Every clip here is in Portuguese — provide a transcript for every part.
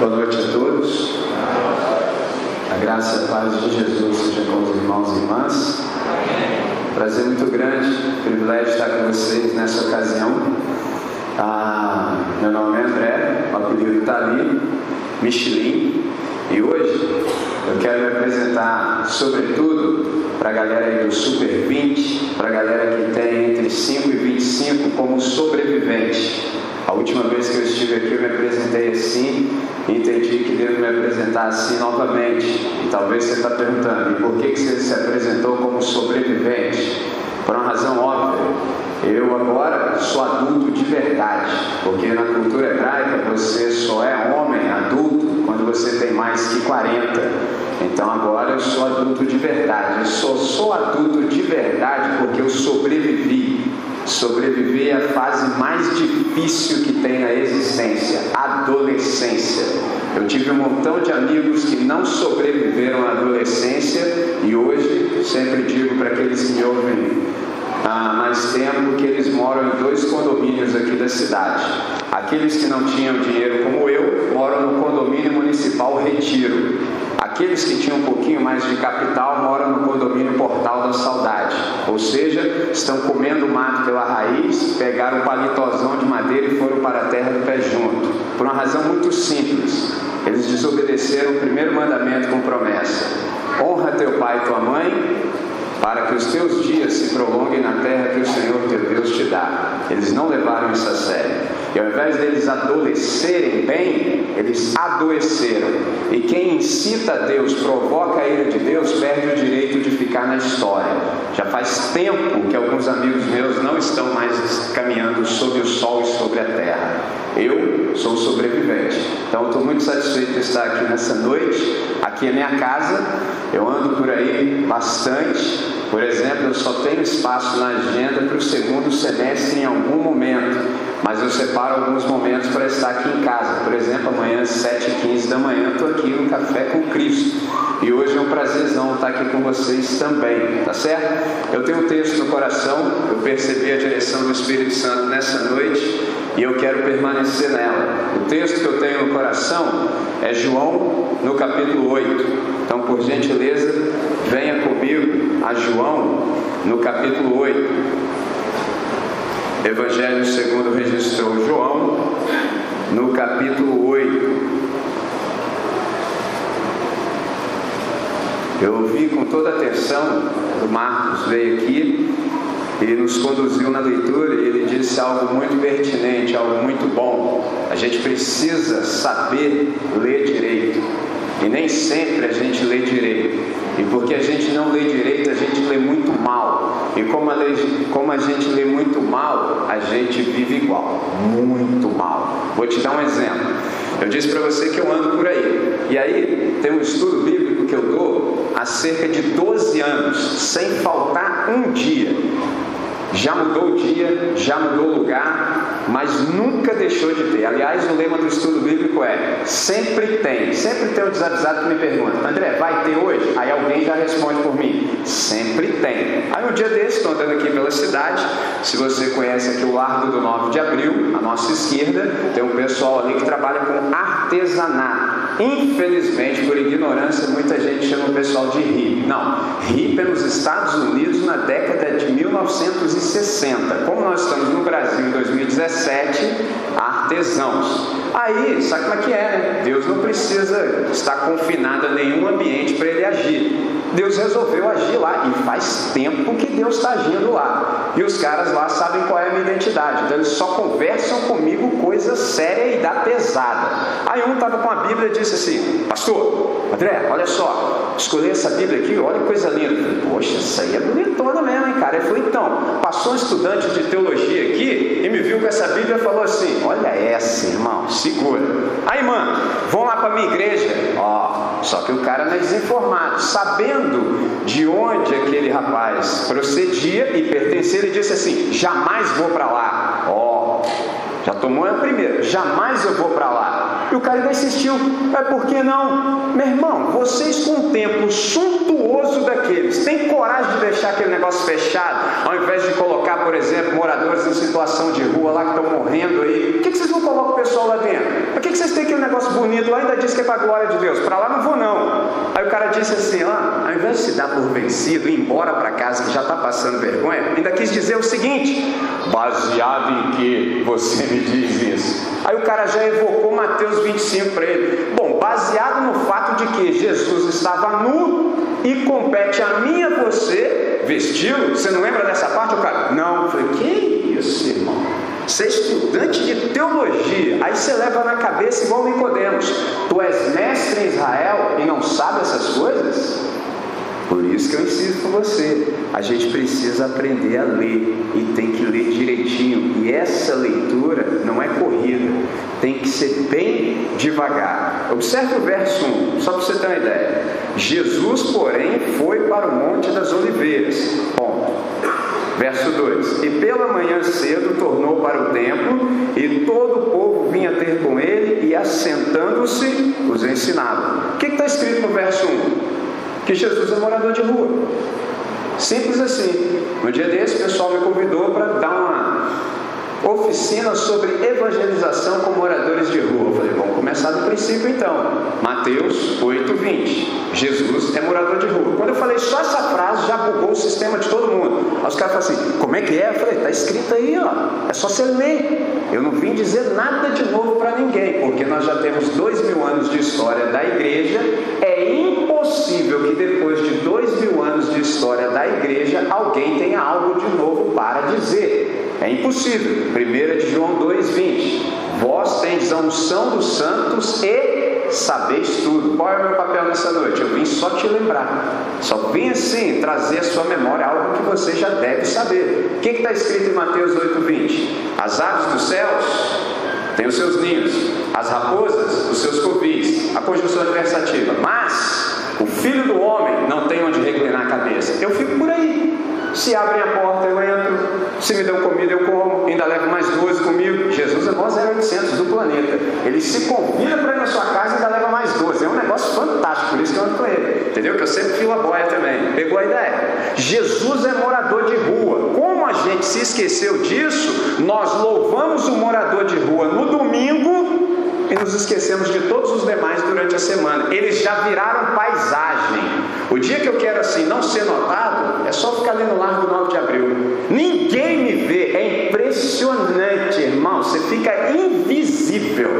Boa noite a todos. A graça e a paz de Jesus seja com os irmãos e irmãs. Prazer muito grande, privilégio estar com vocês nessa ocasião. Ah, meu nome é André, o apelido está ali, Michelin, e hoje eu quero me apresentar, sobretudo, para a galera aí do Super 20, para a galera que tem entre 5 e 25 como sobrevivente. A última vez que eu estive aqui eu me apresentei assim entendi que devo me apresentar assim novamente. E talvez você está perguntando, e por que, que você se apresentou como sobrevivente? Por uma razão óbvia. Eu agora sou adulto de verdade, porque na cultura hebraica você só é homem adulto quando você tem mais que 40. Então agora eu sou adulto de verdade. Eu só sou adulto de verdade porque eu sobrevivi Sobreviver é a fase mais difícil que tem na existência, adolescência. Eu tive um montão de amigos que não sobreviveram à adolescência e hoje sempre digo para aqueles que me ouvem há mais tempo que eles moram em dois condomínios aqui da cidade. Aqueles que não tinham dinheiro como eu moram no condomínio municipal Retiro. Aqueles que tinham um pouquinho mais de capital moram no condomínio Portal da Saudade, ou seja, estão comendo mato pela raiz, pegaram um palitozão de madeira e foram para a terra do pé junto, por uma razão muito simples. Eles desobedeceram o primeiro mandamento com promessa: honra teu pai e tua mãe, para que os teus dias se prolonguem na terra que o Senhor teu Deus te dá. Eles não levaram isso a sério. E ao invés deles adolescerem bem, eles adoeceram. E quem incita a Deus, provoca a ira de Deus, perde o direito de ficar na história. Já faz tempo que alguns amigos meus não estão mais caminhando sob o sol e sobre a terra. Eu sou sobrevivente. Então estou muito satisfeito de estar aqui nessa noite. Aqui é minha casa. Eu ando por aí bastante. Por exemplo, eu só tenho espaço na agenda para o segundo semestre em algum momento mas eu separo alguns momentos para estar aqui em casa. Por exemplo, amanhã às 7h15 da manhã estou aqui no Café com Cristo. E hoje é um prazerzão estar aqui com vocês também, tá certo? Eu tenho um texto no coração, eu percebi a direção do Espírito Santo nessa noite e eu quero permanecer nela. O texto que eu tenho no coração é João no capítulo 8. Então, por gentileza, venha comigo a João no capítulo 8. Evangelho segundo registrou João, no capítulo 8. Eu ouvi com toda atenção, o Marcos veio aqui e nos conduziu na leitura e ele disse algo muito pertinente, algo muito bom. A gente precisa saber ler direito. E nem sempre a gente lê direito. E porque a gente não lê direito, a gente lê muito mal. E como a, lei, como a gente lê muito mal, a gente vive igual. Muito mal. Vou te dar um exemplo. Eu disse para você que eu ando por aí. E aí tem um estudo bíblico que eu dou há cerca de 12 anos, sem faltar um dia. Já mudou o dia, já mudou o lugar, mas nunca deixou de ter. Aliás, o lema do estudo bíblico é: sempre tem. Sempre tem um desavisado que me pergunta, André, vai ter hoje? Aí alguém já responde por mim: sempre tem. Aí um dia desse, estou andando aqui pela cidade. Se você conhece aqui o Largo do 9 de Abril, à nossa esquerda, tem um pessoal ali que trabalha com artesanato. Infelizmente, por ignorância, muita gente chama o pessoal de hippie. Não, hippie é nos Estados Unidos na década de 1960. Como nós estamos no Brasil em 2017, artesãos. Aí, sabe como é que é, né? Deus não precisa estar confinado a nenhum ambiente para ele agir. Deus resolveu agir lá e faz tempo que Deus está agindo lá. E os caras lá sabem qual é a minha identidade, então eles só conversam comigo coisa séria e da pesada. Aí um estava com a Bíblia e disse assim: Pastor, André, olha só, escolhi essa Bíblia aqui, olha que coisa linda. Poxa, essa aí é bonitona mesmo, hein, cara? Ele falou: Então, passou um estudante de teologia aqui e me viu com essa Bíblia e falou assim: Olha essa, irmão, segura. Aí, mano, vão lá para minha igreja. Ó, só que o cara não é desinformado, sabendo de onde aquele rapaz procedia e pertencia, ele disse assim: jamais vou para lá. Ó, já tomou a primeira, jamais eu vou para lá. E o cara insistiu, é por que não? Meu irmão, vocês com um templo suntuoso daqueles, têm coragem de deixar aquele negócio fechado, ao invés de colocar, por exemplo, moradores em situação de rua lá que estão morrendo aí? Por que, vocês não colocam o pessoal lá dentro? Por que, que vocês têm aquele negócio bonito lá ainda diz que é para a glória de Deus? Para lá não vou não. Aí o cara disse assim, ó, ao invés de se dar por vencido e ir embora para casa que já está passando vergonha, ainda quis dizer o seguinte, baseado em que você me diz isso? Aí o cara já evocou Mateus 25 para ele. Bom, baseado no fato de que Jesus estava nu e compete a mim e a você vesti-lo. Você não lembra dessa parte? O cara, não. Eu falei, que isso, irmão? Você é estudante de teologia, aí você leva na cabeça igual Nicodemos. Tu és mestre em Israel e não sabe essas coisas? Por isso que eu insisto com você, a gente precisa aprender a ler e tem que ler direitinho. E essa leitura não é corrida, tem que ser bem devagar. Observe o verso 1, só para você ter uma ideia. Jesus, porém, foi para o Monte das Oliveiras. Ponto. Verso 2: E pela manhã cedo tornou para o templo, e todo o povo vinha ter com ele, e assentando-se, os ensinava. O que está escrito no verso 1? Que Jesus é morador de rua. Simples assim. No dia desse, o pessoal me convidou para dar uma oficina sobre evangelização com moradores de rua. Eu falei, vamos começar do princípio então. Mateus 8, 20. Jesus é morador de rua. Quando eu falei só essa frase, já bugou o sistema de todo mundo. Aí os caras falaram assim: como é que é? Eu falei: está escrito aí, ó. É só você ler. Eu não vim dizer nada de novo para ninguém, porque nós já temos dois mil anos de história da igreja. É impossível que depois de dois mil anos de história da igreja alguém tenha algo de novo para dizer. É impossível. 1 de João 2,20. Vós tendes a unção dos santos e sabeis tudo. Qual é o meu papel nessa noite? Eu vim só te lembrar. Só vim assim trazer a sua memória algo que você já deve saber. O que está escrito em Mateus 8,20? As aves dos céus têm os seus ninhos, as raposas os seus covis. A conjunção adversativa. Mas o filho do homem não tem onde reclinar a cabeça. Eu fico por aí. Se abrem a porta, eu entro. Se me dão comida, eu como. Ainda levo mais 12 comigo. Jesus é maior 0800 do planeta. Ele se convida para ir na sua casa e ainda leva mais 12. É um negócio fantástico. Por isso que eu ando com ele. Entendeu? Que eu sempre a boia também. Pegou a ideia? Jesus é morador de rua. Como a gente se esqueceu disso, nós louvamos o morador de rua no domingo e nos esquecemos de todos os demais durante a semana. Eles já viraram paisagem. O dia que eu quero assim não ser notado, é só ficar ali no Largo 9 de Abril. Ninguém me vê, é impressionante, irmão. Você fica invisível.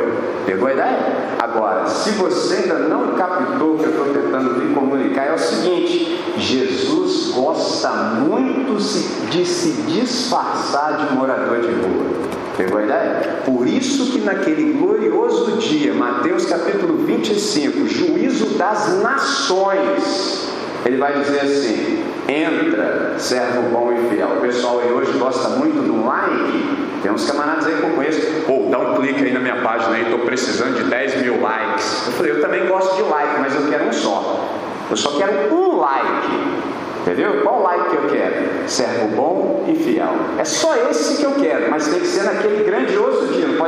Pegou a ideia? Agora, se você ainda não captou o que eu estou tentando lhe comunicar, é o seguinte: Jesus gosta muito de se disfarçar de morador de rua. Pegou a ideia? Por isso que naquele glorioso dia, Mateus capítulo 25, juízo das nações, ele vai dizer assim: entra, servo bom e fiel. O pessoal aí hoje gosta muito do like. Tem uns camaradas aí que eu conheço. Pô, dá um clique aí na minha página aí, estou precisando de 10 mil likes. Eu falei, eu também gosto de like, mas eu quero um só. Eu só quero um like. Entendeu? Qual like que eu quero? Servo bom e fiel. É só esse que eu quero, mas tem que ser naquele não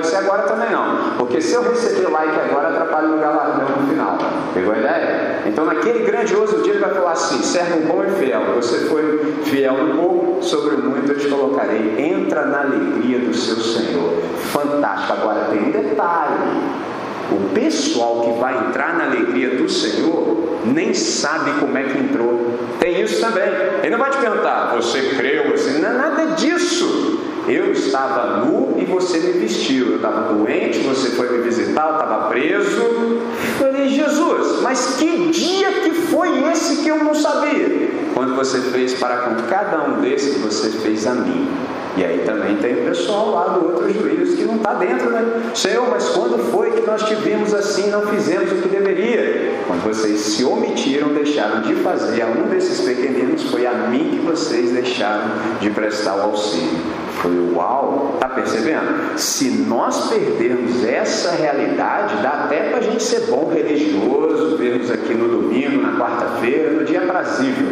pode ser agora também não. Porque se eu receber like agora, atrapalha o galardão no final. Pegou a ideia? Então naquele grandioso dia ele vai falar assim: servo bom e fiel. Você foi fiel no pouco, sobre muito eu te colocarei. Entra na alegria do seu Senhor. Fantástico. Agora tem um detalhe. O pessoal que vai entrar na alegria do Senhor nem sabe como é que entrou. Tem isso também. Ele não vai te perguntar, você creu, você. Não é nada disso. Eu estava nu e você me vestiu. Eu estava doente, você foi me visitar, eu estava preso. Falei, Jesus, mas que dia que foi esse que eu não sabia? Quando você fez para com cada um desses, você fez a mim. E aí também tem o pessoal lá do outro juiz que não está dentro, né? Senhor, mas quando foi que nós tivemos assim não fizemos o que deveria? Quando vocês se omitiram, deixaram de fazer a um desses pequeninos, foi a mim que vocês deixaram de prestar o auxílio. Foi uau, tá percebendo? Se nós perdermos essa realidade, dá até para a gente ser bom religioso, vermos aqui no domingo, na quarta-feira, no dia aprazível,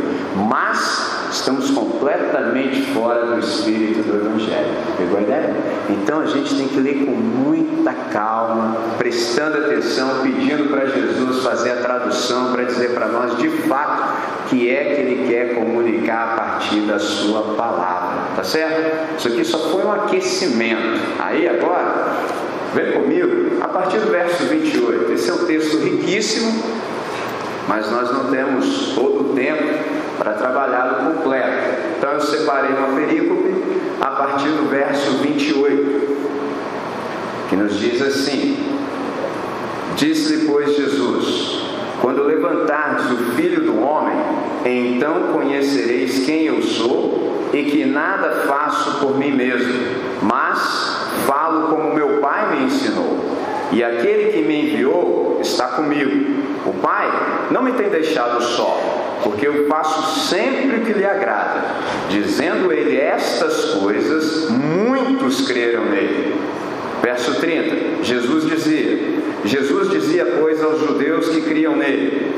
mas estamos completamente fora do espírito do Evangelho. Pegou a ideia? Então a gente tem que ler com muita calma, prestando atenção, pedindo para Jesus fazer a tradução para dizer para nós de fato que é que ele quer comunicar a partir da sua palavra. Tá certo? Isso aqui só foi um aquecimento. Aí agora Vem comigo a partir do verso 28. Esse é um texto riquíssimo, mas nós não temos todo o tempo para trabalhá-lo completo. Então eu separei uma perícope a partir do verso 28, que nos diz assim: Disse-lhe, pois, Jesus: Quando levantardes o filho do homem, então conhecereis quem eu sou e que nada faço por mim mesmo, mas falo como meu Pai me ensinou. E aquele que me enviou está comigo. O Pai não me tem deixado só, porque eu faço sempre o que lhe agrada. Dizendo ele estas coisas, muitos creram nele. Verso 30, Jesus dizia: Jesus dizia, pois, aos judeus que criam nele: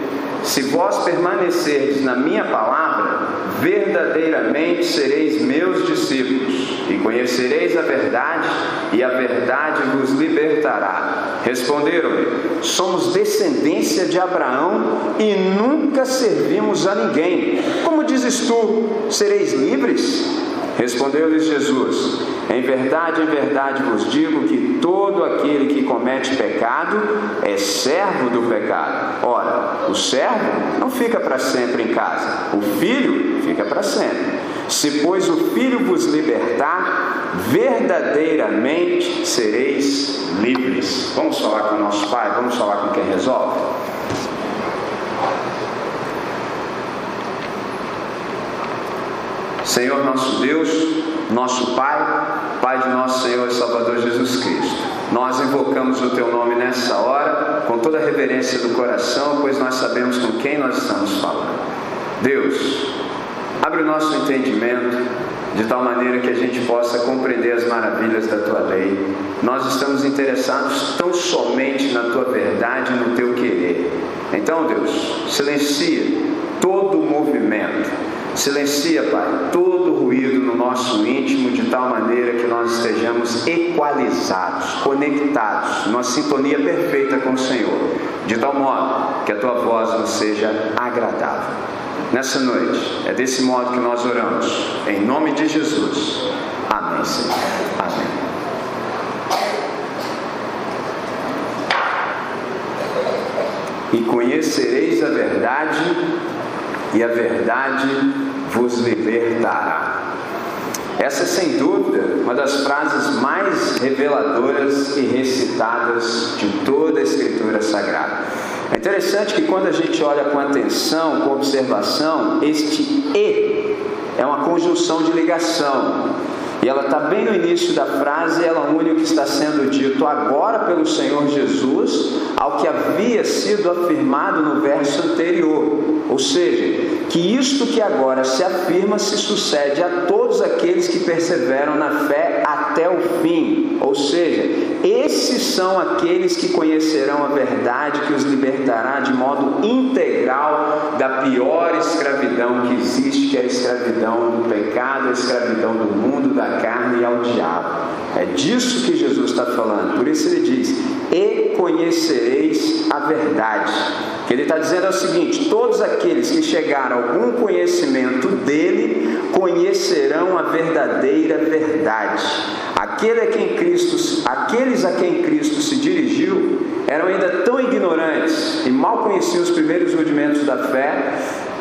Se vós permanecerdes na minha palavra, verdadeiramente sereis meus discípulos, e conhecereis a verdade, e a verdade vos libertará. Responderam-lhe: Somos descendência de Abraão e nunca servimos a ninguém. Como dizes tu, sereis livres? Respondeu-lhes Jesus: Em verdade, em verdade vos digo que todo aquele que comete pecado é servo do pecado. Ora, o servo não fica para sempre em casa, o filho fica para sempre. Se, pois, o filho vos libertar, verdadeiramente sereis livres. Vamos falar com o nosso Pai, vamos falar com quem resolve? Senhor nosso Deus, nosso Pai, Pai de nosso Senhor e Salvador Jesus Cristo. Nós invocamos o Teu nome nessa hora, com toda a reverência do coração, pois nós sabemos com quem nós estamos falando. Deus, abre o nosso entendimento de tal maneira que a gente possa compreender as maravilhas da Tua lei. Nós estamos interessados tão somente na Tua verdade e no Teu querer. Então, Deus, silencia todo o movimento Silencia, Pai, todo o ruído no nosso íntimo de tal maneira que nós estejamos equalizados, conectados, numa sintonia perfeita com o Senhor, de tal modo que a tua voz nos seja agradável. Nessa noite, é desse modo que nós oramos, em nome de Jesus. Amém, Senhor. Amém. E conhecereis a verdade e a verdade vos libertará. Essa é sem dúvida uma das frases mais reveladoras e recitadas de toda a Escritura Sagrada. É interessante que quando a gente olha com atenção, com observação, este e é uma conjunção de ligação. E ela está bem no início da frase, ela une o que está sendo dito agora pelo Senhor Jesus ao que havia sido afirmado no verso anterior. Ou seja, que isto que agora se afirma se sucede a todos aqueles que perseveram na fé até o fim. Ou seja, esses são aqueles que conhecerão a verdade que os libertará de modo integral da pior escravidão que existe, que é a escravidão do pecado, a escravidão do mundo, da carne e ao diabo. É disso que Jesus está falando. Por isso ele diz: E conhecereis a verdade. Que ele está dizendo é o seguinte: todos aqueles que chegaram a algum conhecimento dele conhecerão a verdadeira verdade. Aquele a quem Cristo, aqueles a quem Cristo se dirigiu eram ainda tão ignorantes e mal conheciam os primeiros rudimentos da fé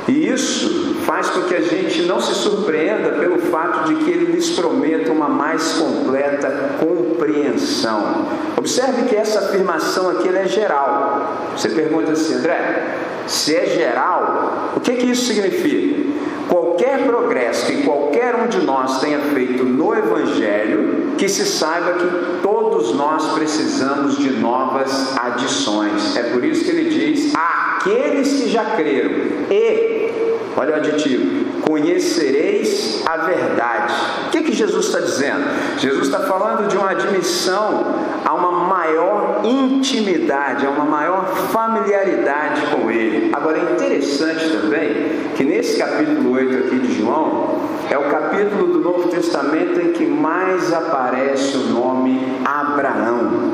e isso faz com que a gente não se surpreenda pelo fato de que ele lhes prometa uma mais completa compreensão. Observe que essa afirmação aqui é geral. Você pergunta assim, André, se é geral, o que, que isso significa? Qualquer progresso que qualquer um de nós tenha feito no Evangelho, que se saiba que todos nós precisamos de novas adições. É por isso que ele diz: aqueles que já creram e, olha o aditivo, conhecereis a verdade. O que, que Jesus está dizendo? Jesus está falando de uma admissão a uma maior intimidade, a uma maior familiaridade com Ele. Agora é interessante também que nesse capítulo 8 aqui de João, é o capítulo do Novo Testamento em que mais aparece o nome Abraão.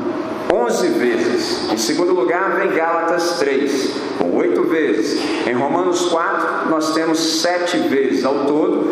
11 vezes. Em segundo lugar, vem Gálatas 3, com oito vezes. Em Romanos 4, nós temos sete vezes. Ao todo,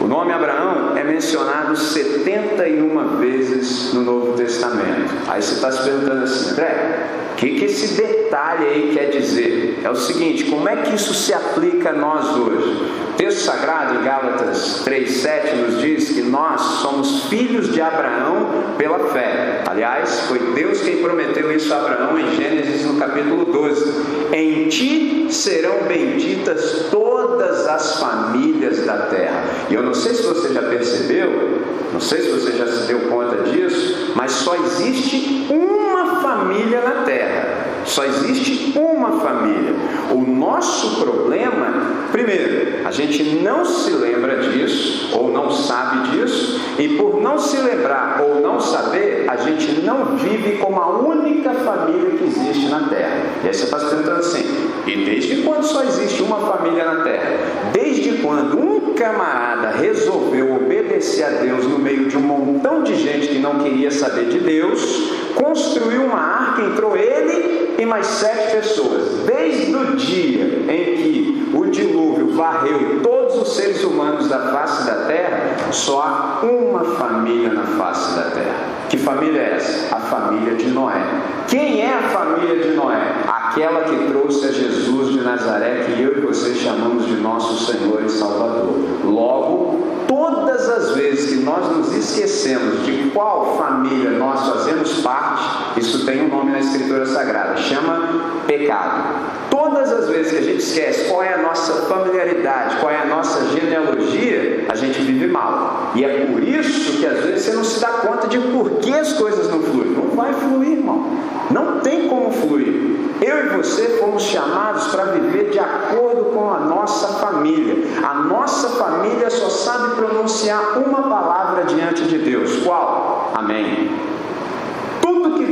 O nome Abraão é mencionado 71 vezes no Novo Testamento. Aí você está se perguntando assim, André, o que, que esse detalhe aí quer dizer? É o seguinte: como é que isso se aplica a nós hoje? Texto sagrado em Gálatas 3,7 nos diz que nós somos filhos de Abraão pela fé. Aliás, foi Deus quem prometeu isso a Abraão em Gênesis no capítulo 12. Em ti serão benditas todas as famílias da terra. E eu não sei se você já percebeu, não sei se você já se deu conta disso, mas só existe uma família na terra. Só existe uma família. O nosso problema, primeiro, a gente não se lembra disso, ou não sabe disso, e por não se lembrar ou não saber, a gente não vive como a única família que existe na Terra. E aí você está se perguntando assim: e desde quando só existe uma família na Terra? Desde quando um camarada resolveu obedecer a Deus no meio de um montão de gente que não queria saber de Deus, construiu uma arca, entrou ele e mais sete pessoas. Desde o dia em que o dilúvio varreu todos os seres humanos da face da terra, só há uma família na face da terra. Que família é essa? A família de Noé. Quem é a família de Noé? Aquela que trouxe a Jesus de Nazaré, que eu e você chamamos de nosso Senhor e Salvador. Logo, todas as vezes que nós nos esquecemos de qual família nós fazemos parte, isso tem um nome na Escritura Sagrada, chama pecado. Todas as vezes que a gente esquece qual é a nossa familiaridade, qual é a nossa genealogia, a gente vive mal. E é por isso que às vezes você não se dá conta de por que as coisas não fluem. Não vai fluir, irmão. Não tem como fluir. Eu e você fomos chamados para viver de acordo com a nossa família. A nossa família só sabe pronunciar uma palavra diante de Deus. Qual? Amém.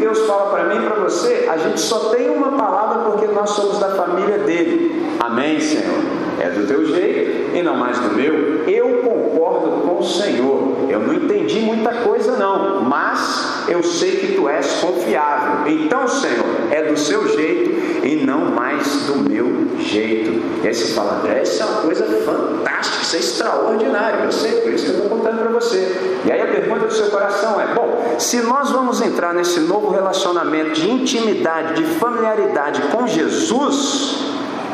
Deus fala para mim e para você, a gente só tem uma palavra porque nós somos da família dele. Amém, Senhor. É do teu jeito e não mais do meu. Eu concordo com o Senhor. Eu não entendi muita coisa, não, mas eu sei que tu és confiável. Então, Senhor, é do seu jeito e não mais do meu jeito. E aí você fala, André, isso é uma coisa fantástica, isso é extraordinário. Eu sei, por isso que eu estou contando para você. E aí a pergunta do seu coração é: bom, se nós vamos entrar nesse novo relacionamento de intimidade, de familiaridade com Jesus,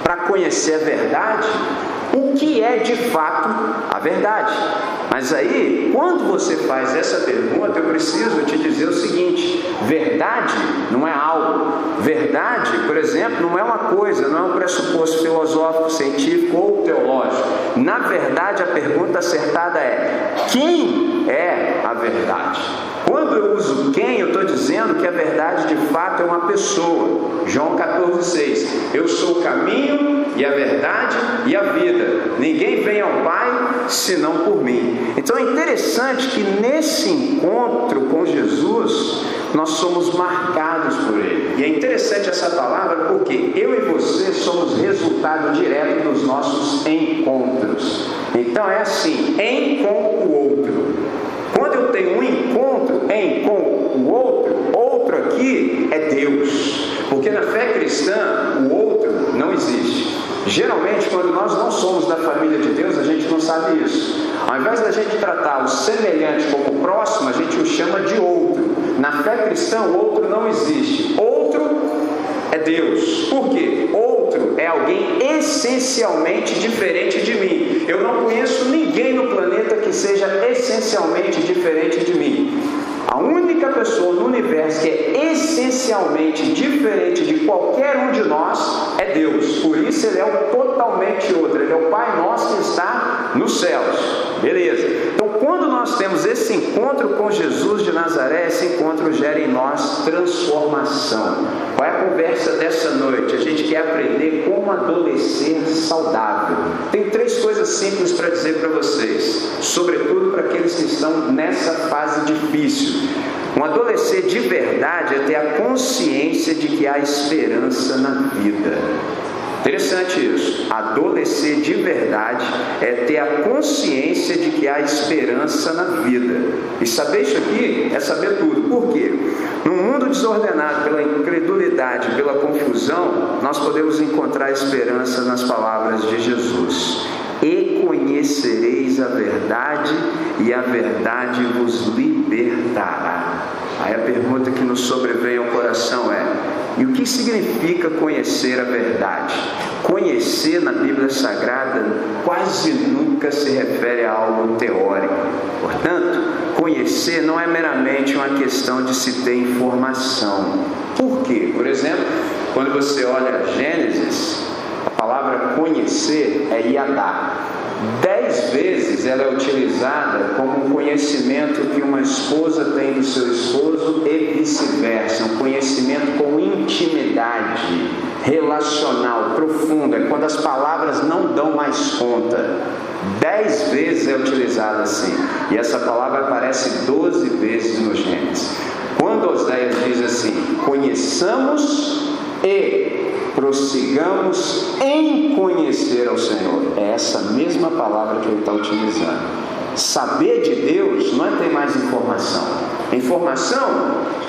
para conhecer a verdade, o que é de fato a verdade. Mas aí, quando você faz essa pergunta, eu preciso te dizer o seguinte: verdade não é algo. Verdade, por exemplo, não é uma coisa, não é um pressuposto filosófico, científico ou teológico. Na verdade, a pergunta acertada é: quem é a verdade? Quando eu uso quem, eu estou dizendo que a verdade de fato é uma pessoa. João 14,6. Eu sou o caminho e a verdade e a vida. Ninguém vem ao Pai senão por mim. Então é interessante que nesse encontro com Jesus, nós somos marcados por Ele. E é interessante essa palavra porque eu e você somos resultado direto dos nossos encontros. Então é assim, em com o outro. Quando eu tenho um encontro em com o outro, outro aqui é Deus. Porque na fé cristã, o outro não existe. Geralmente, quando nós não somos da família de Deus, a gente não sabe isso. Ao invés da gente tratar o semelhante como próximo, a gente o chama de outro. Na fé cristã, o outro não existe. Outro é Deus. Por quê? Outro é alguém essencialmente diferente de mim. Eu não conheço ninguém no planeta que seja essencialmente diferente de mim. A única pessoa no universo que é essencialmente diferente de qualquer um de nós é Deus. Por isso ele é o totalmente outro. Ele é o Pai nosso que está nos céus. Beleza. Então, quando nós temos esse encontro com Jesus de Nazaré, esse encontro gera em nós transformação. Qual é a conversa dessa noite? A gente quer aprender como adolescer saudável. Tem três coisas simples para dizer para vocês, sobretudo para aqueles que estão nessa fase difícil. Um adolescer de verdade é ter a consciência de que há esperança na vida. Interessante isso. Adolescer de verdade é ter a consciência de que há esperança na vida. E saber isso aqui é saber tudo. Por quê? Num mundo desordenado pela incredulidade, pela confusão, nós podemos encontrar esperança nas palavras de Jesus. e conhecereis a verdade, e a verdade vos libertará. Aí a pergunta que nos sobrevém ao coração é: e o que significa conhecer a verdade? Conhecer na Bíblia Sagrada quase nunca se refere a algo teórico. Portanto, conhecer não é meramente uma questão de se ter informação. Por quê? Por exemplo, quando você olha Gênesis, a palavra conhecer é iadá. Dez vezes ela é utilizada como um conhecimento que uma esposa tem do seu esposo e vice-versa, um conhecimento com intimidade relacional profunda, é quando as palavras não dão mais conta. Dez vezes é utilizada assim, e essa palavra aparece doze vezes no Gênesis. Quando Oséias diz assim: conheçamos e prossigamos em conhecer ao Senhor. É essa mesma palavra que ele está utilizando. Saber de Deus não é ter mais informação. Informação,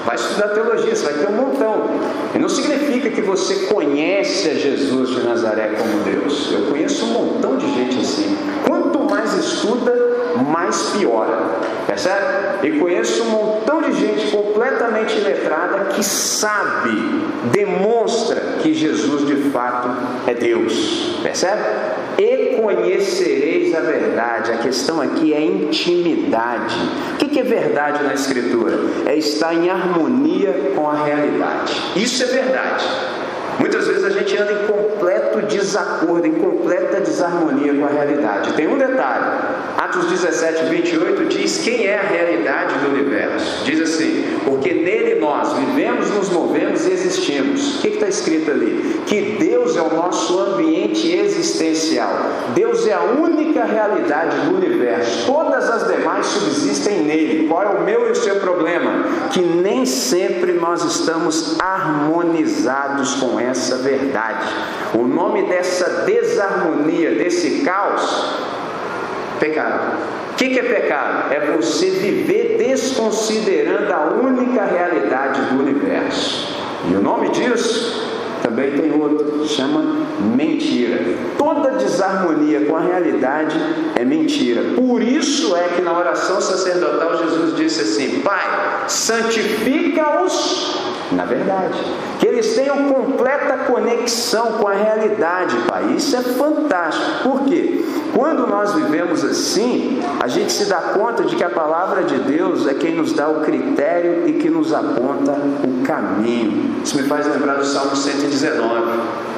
vai estudar teologia, você vai ter um montão. E não significa que você conhece a Jesus de Nazaré como Deus. Eu conheço um montão de gente assim. Quanto mais estuda, mais piora. Percebe? E conheço um montão de gente completamente letrada que sabe, demonstra que Jesus de fato é Deus. Percebe? E conhecereis a verdade. A questão aqui é intimidade. O que é verdade na Escritura? É estar em harmonia com a realidade. Isso é verdade. Muitas vezes a gente anda em completo desacordo, em completa desarmonia com a realidade. Tem um detalhe: Atos 17, 28 diz quem é a realidade do universo. Diz assim: porque nele nós vivemos, nos movemos e existimos. O que está escrito ali? Que Deus é o nosso ambiente existencial. Deus é a única realidade do universo. Todas as demais subsistem nele. Qual é o meu e o seu problema? Que nem sempre nós estamos harmonizados com essa verdade. O nome dessa desarmonia, desse caos, pecado. O que, que é pecado? É você viver desconsiderando a única realidade do universo. E o nome disso também tem outro, chama mentira. Toda desarmonia com a realidade é mentira. Por isso é que na oração sacerdotal Jesus disse assim: Pai, santifica-os na verdade. Que eles tenham completa conexão com a realidade, Pai. Isso é fantástico. Por quê? Quando nós vivemos assim, a gente se dá conta de que a palavra de Deus é quem nos dá o critério e que nos aponta o caminho. Isso me faz lembrar do Salmo 119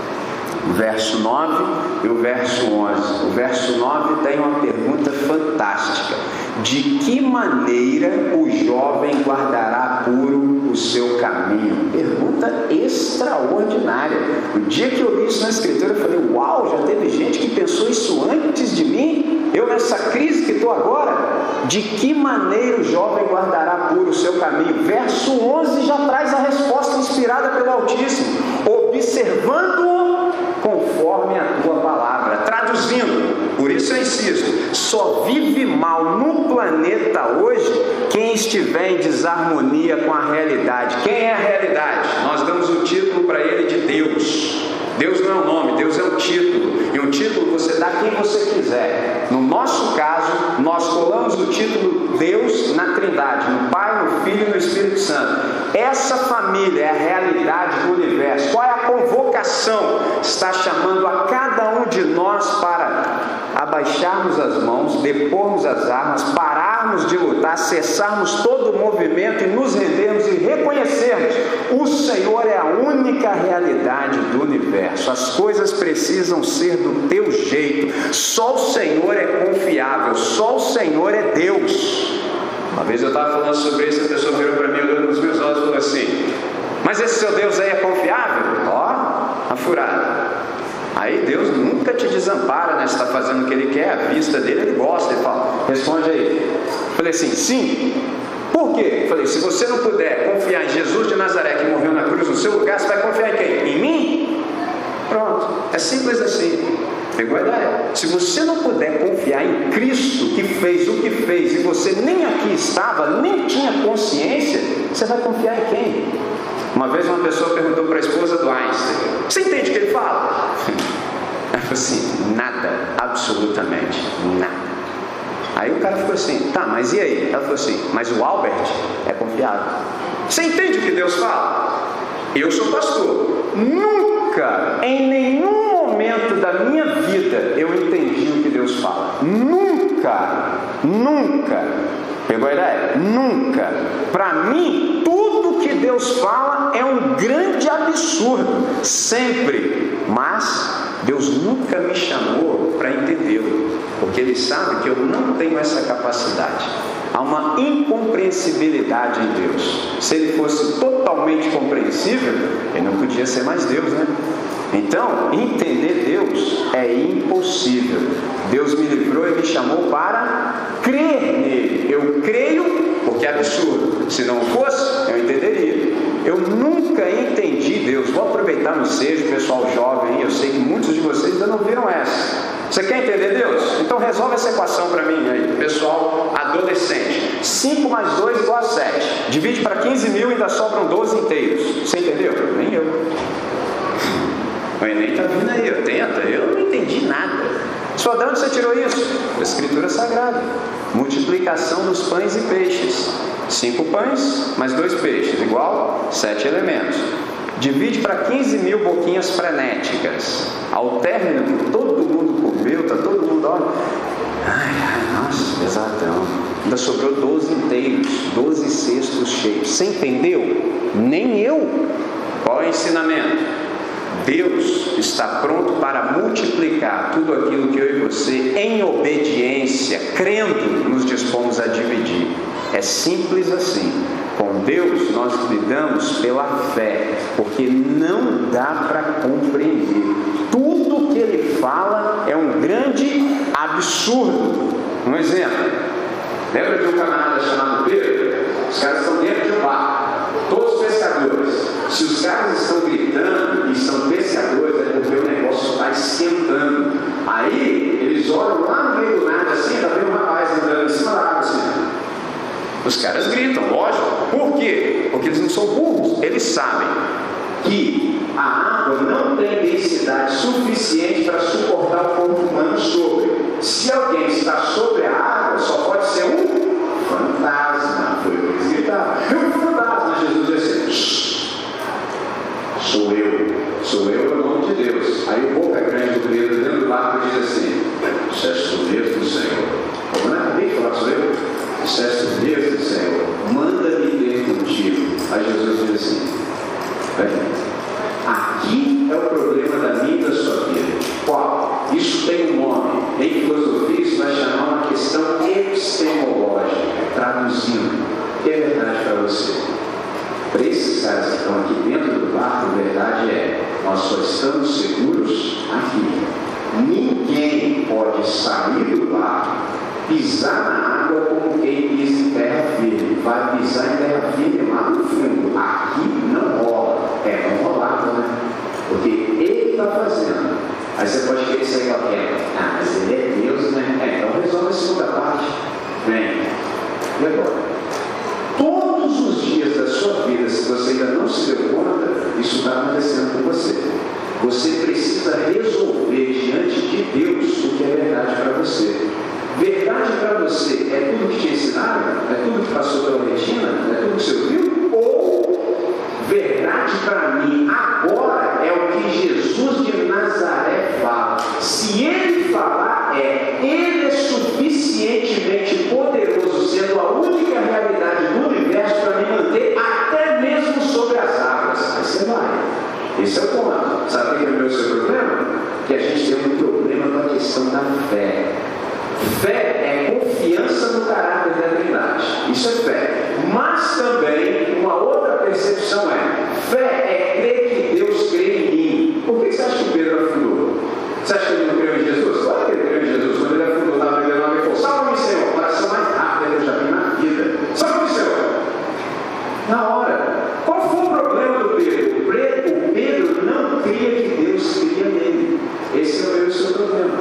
o verso 9 e o verso 11. O verso 9 tem uma pergunta fantástica: De que maneira o jovem guardará puro seu caminho? Pergunta extraordinária. O dia que eu li isso na Escritura, eu falei: Uau, já teve gente que pensou isso antes de mim? Eu, nessa crise que estou agora, de que maneira o jovem guardará puro o seu caminho? Verso 11 já traz a resposta inspirada pelo Altíssimo: observando-o conforme a tua palavra. Traduzindo, por isso eu insisto, só vive mal no planeta hoje quem estiver em desarmonia com a realidade. Quem é a realidade? Nós damos o título para ele de Deus. Deus não é o nome, Deus é o título. E o título você dá quem você quiser. No nosso caso, nós colamos o título Deus na Trindade, no Pai, no Filho e no Espírito Santo. Essa família é a realidade do universo. Qual é a convocação? Está chamando a cada um de nós para abaixarmos as mãos, depormos as armas, pararmos de lutar, cessarmos todo o movimento e nos rendermos e reconhecermos: o Senhor é a única realidade do universo. As coisas precisam ser do teu jeito. Só o Senhor é confiável, só o Senhor é Deus. Uma vez eu estava falando sobre isso, a pessoa virou para mim, olhando nos meus olhos e falou assim: Mas esse seu Deus aí é confiável? Ó, a furada. Aí Deus nunca te desampara, né? Você está fazendo o que Ele quer, a vista dele, Ele gosta. Ele fala, responde aí. Falei assim, sim. Por quê? Falei, se você não puder confiar em Jesus de Nazaré que morreu na cruz no seu lugar, você vai confiar em quem? Em mim? Pronto. É simples assim. Pegou a ideia? Se você não puder confiar em Cristo que fez o que fez e você nem aqui estava, nem tinha consciência, você vai confiar em quem? Uma vez uma pessoa perguntou para a esposa do Einstein: Você entende o que ele fala? Ela falou assim: nada, absolutamente nada. Aí o cara ficou assim: tá, mas e aí? Ela falou assim: mas o Albert é confiável. Você entende o que Deus fala? Eu sou pastor. Nunca, em nenhum momento da minha vida, eu entendi o que Deus fala. Nunca, nunca. Pegou a ideia? Nunca. Para mim, tudo Deus fala é um grande absurdo. Sempre. Mas Deus nunca me chamou para entendê-lo. Porque Ele sabe que eu não tenho essa capacidade. Há uma incompreensibilidade em Deus. Se ele fosse totalmente compreensível, ele não podia ser mais Deus, né? Então, entender Deus é impossível. Deus me livrou e me chamou para crer nele. Eu creio é absurdo. Se não fosse, eu entenderia. Eu nunca entendi Deus. Vou aproveitar no seja, pessoal jovem, eu sei que muitos de vocês ainda não viram essa. Você quer entender Deus? Então resolve essa equação para mim aí, pessoal adolescente. 5 mais 2 igual a 7. Divide para 15 mil e ainda sobram 12 inteiros. Você entendeu? Nem eu. O Enem está vindo aí, 80. Eu não entendi nada. Só de você tirou isso? Da Escritura Sagrada. Multiplicação dos pães e peixes. Cinco pães mais dois peixes, igual sete elementos. Divide para 15 mil boquinhas frenéticas. Ao término que todo mundo comeu, está todo mundo, olha. Ai, ai, nossa, exatão. Ainda sobrou 12 inteiros, 12 cestos cheios. Você entendeu? Nem eu. Qual é o ensinamento? Deus está pronto para multiplicar tudo aquilo que eu e você, em obediência, crendo, nos dispomos a dividir. É simples assim. Com Deus nós lidamos pela fé, porque não dá para compreender. Tudo que ele fala é um grande absurdo. Um exemplo. Lembra de um camarada chamado Pedro? Os caras estão dentro de um barco, todos pescadores. Se os caras estão gritando e são pescadores, é porque o negócio está esquentando. Aí eles olham lá no meio do nada assim, tá vendo um rapaz andando em cima da água assim. Os caras gritam, lógico. Por quê? Porque eles não são burros. Eles sabem que a água não tem densidade suficiente para suportar o corpo humano sobre. Se alguém está sobre a água, só pode ser um fantasma. Foi o que eles gritaram. É um fantasma. Jesus disse Sou eu. Sou eu no nome de Deus. Aí o boca grande do Pedro dentro do barco diz assim: Sexto mesmo, Senhor. Como não acabei de falar, sou eu? disseste mesmo, Senhor, manda-me ter contigo. Aí Jesus diz assim: aqui é o problema da minha e da sua vida. Qual? Isso tem um nome. Em filosofia, isso vai chamar uma questão epistemológica, traduzindo. O que é verdade para você? Para esses caras que estão aqui dentro do barco, a verdade é: nós só estamos seguros aqui. Ninguém pode sair do barco pisar na água como quem pisa em terra firme. Vai pisar em terra firme lá no fundo. Aqui não rola. É, não rolava, né? Porque ele está fazendo. Aí você pode querer sair qualquer. Ah, mas ele é Deus, né? É, então resolve a segunda parte. Vem. E agora? Todos os dias da sua vida, se você ainda não se deu conta, isso está acontecendo com você. Você precisa resolver diante de Deus o que é verdade para você. Verdade para você é tudo que te ensinaram? É tudo que passou pela retina? É tudo que você ouviu? Ou verdade para mim agora é o que Jesus de Nazaré fala? Se ele falar, é, ele é suficientemente poderoso, sendo a única realidade do universo para me manter até mesmo sobre as águas. Aí você vai. Esse é o ponto. Sabe o que é o meu seu problema? Que a gente tem um problema com a questão da fé. Fé é confiança no caráter da Trindade. Isso é fé. Mas também, uma outra percepção é: fé é crer que Deus crê em mim. Por que você acha que Pedro afundou? Você acha que ele não creu em Jesus? Claro que ele creu em Jesus. Quando ele afundou na primeira nome, ele falou: Salve-me, Senhor. Coração mais rápido que eu já vi na vida. Salve-me, Senhor. Na hora. Qual foi o problema do Pedro? O Pedro não cria que Deus cria nele. Esse é o seu problema.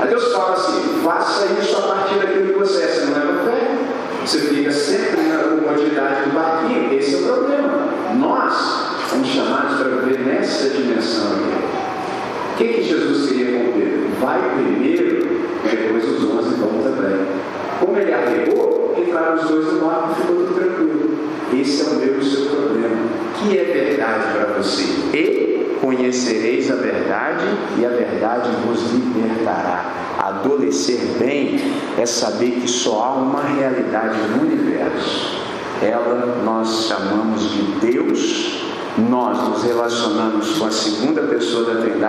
Aí Deus fala assim: faça isso a partir daquilo que você é. Você não leva fé. Você fica sempre na comodidade do barquinho. Esse é o problema. Nós somos chamados para viver nessa dimensão aqui. O que, que Jesus queria com Pedro? Vai primeiro, depois os onze vão também. Como ele arregou, entraram os dois no barco e ficou tudo tranquilo. Esse é o meu e o seu problema. que é verdade para você? E conhecereis a verdade, e a verdade vos libertará. Adolecer bem é saber que só há uma realidade no universo. Ela nós chamamos de Deus nós nos relacionamos com a segunda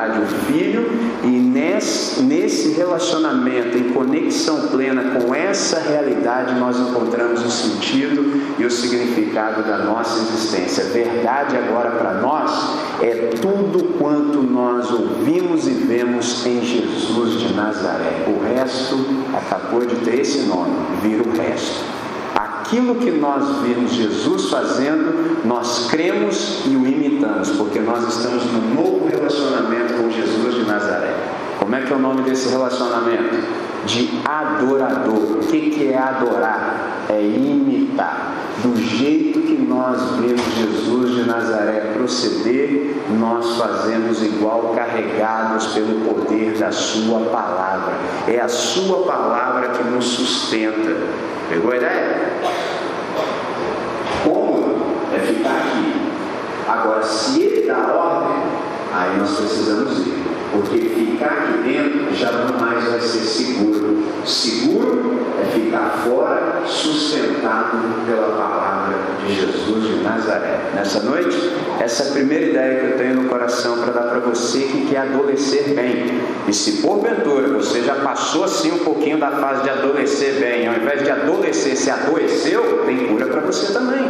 Trindade, o Filho, e nesse, nesse relacionamento, em conexão plena com essa realidade, nós encontramos o sentido e o significado da nossa existência. Verdade agora para nós é tudo quanto nós ouvimos e vemos em Jesus de Nazaré. O resto acabou de ter esse nome, vira o resto aquilo que nós vimos Jesus fazendo, nós cremos e o imitamos, porque nós estamos num novo relacionamento com Jesus de Nazaré. Como é que é o nome desse relacionamento? De adorador. O que, é adorar? É imitar. Do jeito que nós vemos Jesus de Nazaré proceder, nós fazemos igual, carregados pelo poder da Sua palavra. É a Sua palavra que nos sustenta. Pegou a ideia? Cômodo é ficar aqui. Agora, se ele dá ordem, aí nós precisamos ir. Porque ficar aqui dentro já não mais vai ser seguro. Seguro é ficar fora, sustentado pela palavra de Jesus de Nazaré. Nessa noite, essa é a primeira ideia que eu tenho no coração para dar para você que quer adolescer bem. E se porventura você já passou assim um pouquinho da fase de adolescer bem, ao invés de adolescer, se adoeceu, tem cura para você também.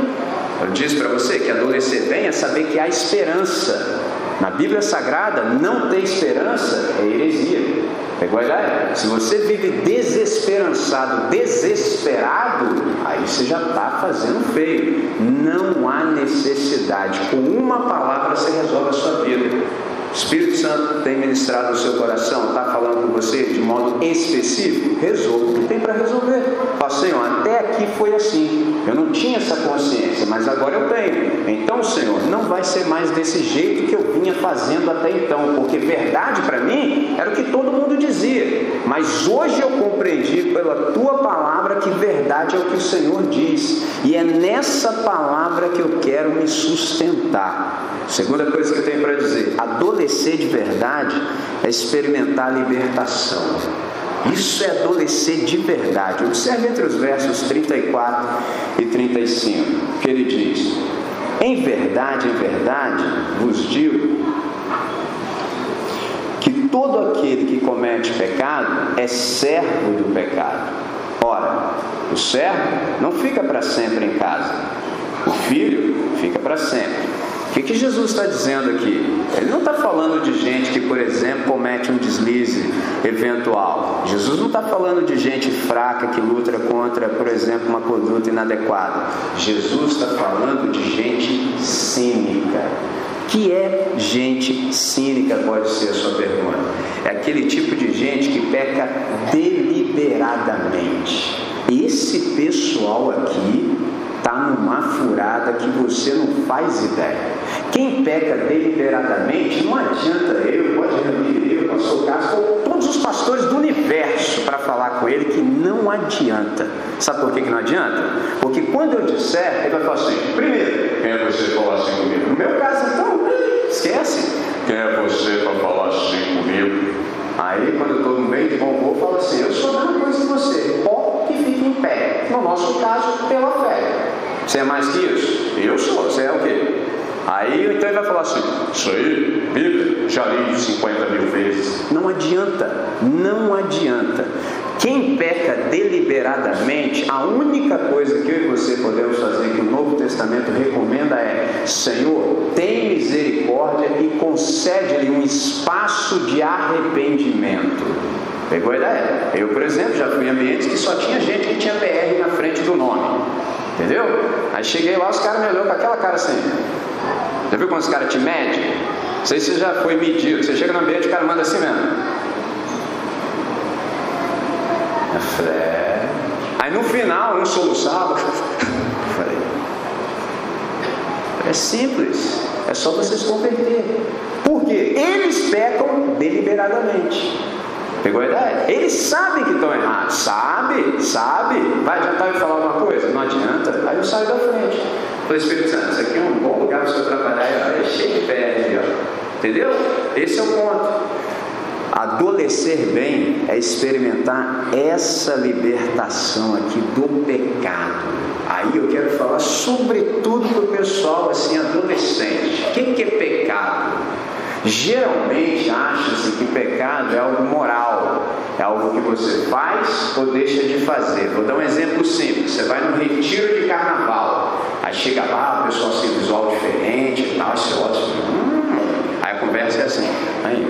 Eu disse para você que adolescer bem é saber que há esperança na Bíblia Sagrada, não ter esperança é heresia. Pegou a ideia? Se você vive desesperançado, desesperado, aí você já está fazendo feio. Não há necessidade. Com uma palavra você resolve a sua vida. Espírito Santo tem ministrado no seu coração, está falando com você de modo específico, resolva o que tem para resolver. Fala, Senhor, até aqui foi assim, eu não tinha essa consciência, mas agora eu tenho. Então, Senhor, não vai ser mais desse jeito que eu vinha fazendo até então, porque verdade para mim era o que todo mundo dizia, mas hoje eu compreendi pela tua palavra que verdade é o que o Senhor diz, e é nessa palavra que eu quero me sustentar. Segunda coisa que eu tenho para dizer: adolescer de verdade é experimentar a libertação. Isso é adolescer de verdade. Observe entre os versos 34 e 35, que ele diz: Em verdade, em verdade, vos digo que todo aquele que comete pecado é servo do pecado. Ora, o servo não fica para sempre em casa, o filho fica para sempre. O que, Jesus está dizendo aqui? Ele não está falando de gente que, por exemplo, comete um deslize eventual. Jesus não está falando de gente fraca que luta contra, por exemplo, uma conduta inadequada. Jesus está falando de gente cínica. Que é gente cínica, pode ser a sua pergunta. É aquele tipo de gente que peca deliberadamente. Esse pessoal aqui está numa furada que você não faz ideia. Quem peca deliberadamente, não adianta eu, pode reunir eu, pastor ou todos os pastores do universo para falar com ele que não adianta. Sabe por que, que não adianta? Porque quando eu disser, ele vai falar assim: primeiro, quem é você falar assim comigo? No meu caso, então, esquece. Quem é você para falar assim comigo? Aí, quando eu estou no meio de bom eu falo assim: eu sou a mesma coisa que você, pó que fica em pé. No nosso caso, pela fé. Você é mais que isso? Eu sou. Você é o quê? Aí então ele vai falar assim: Isso aí, Bíblia, já li 50 mil vezes. Não adianta, não adianta. Quem peca deliberadamente, a única coisa que eu e você podemos fazer, que o Novo Testamento recomenda é: Senhor, tem misericórdia e concede-lhe um espaço de arrependimento. Pegou a ideia? Eu, por exemplo, já fui em ambientes que só tinha gente que tinha PR na frente do nome. Entendeu? Aí cheguei lá, os caras me olhou com aquela cara assim. Viu quando os caras te medem? Não sei se você já foi medido. Você chega no ambiente e o cara manda assim mesmo. Eu falei, é. Aí no final, um soluçava. Falei, é simples. É só você se converter. Por quê? Eles pecam deliberadamente. Pegou a ideia? Eles sabem que estão errados. Sabe, sabe. Vai adiantar eu falar alguma coisa? Não adianta. Aí eu saio da frente. Falei, Espírito Santo, isso aqui é um bom você trabalhar. É cheio de pé ó. Entendeu? Esse é o ponto. Adolecer bem é experimentar essa libertação aqui do pecado. Aí eu quero falar sobretudo para o pessoal assim, adolescente. O que, que é pecado? Geralmente acha-se que pecado é algo moral, é algo que você faz ou deixa de fazer. Vou dar um exemplo simples: você vai num retiro de carnaval, aí chega lá, o pessoal se visual diferente e tal, ótimo. Hum. Aí a conversa é assim: aí,